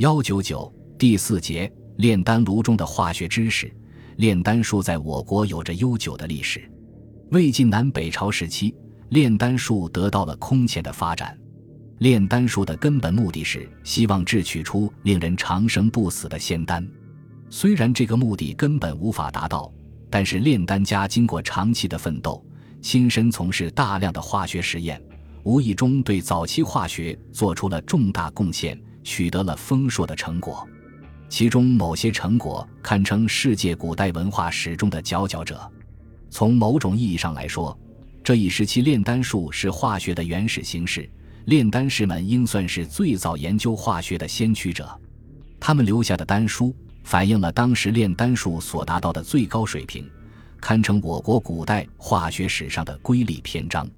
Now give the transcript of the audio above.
幺九九第四节炼丹炉中的化学知识。炼丹术在我国有着悠久的历史。魏晋南北朝时期，炼丹术得到了空前的发展。炼丹术的根本目的是希望制取出令人长生不死的仙丹。虽然这个目的根本无法达到，但是炼丹家经过长期的奋斗，亲身从事大量的化学实验，无意中对早期化学做出了重大贡献，取得了丰硕的成果。其中某些成果堪称世界古代文化史中的佼佼者。从某种意义上来说，这一时期炼丹术是化学的原始形式，炼丹师们应算是最早研究化学的先驱者。他们留下的丹书反映了当时炼丹术所达到的最高水平，堪称我国古代化学史上的瑰丽篇章。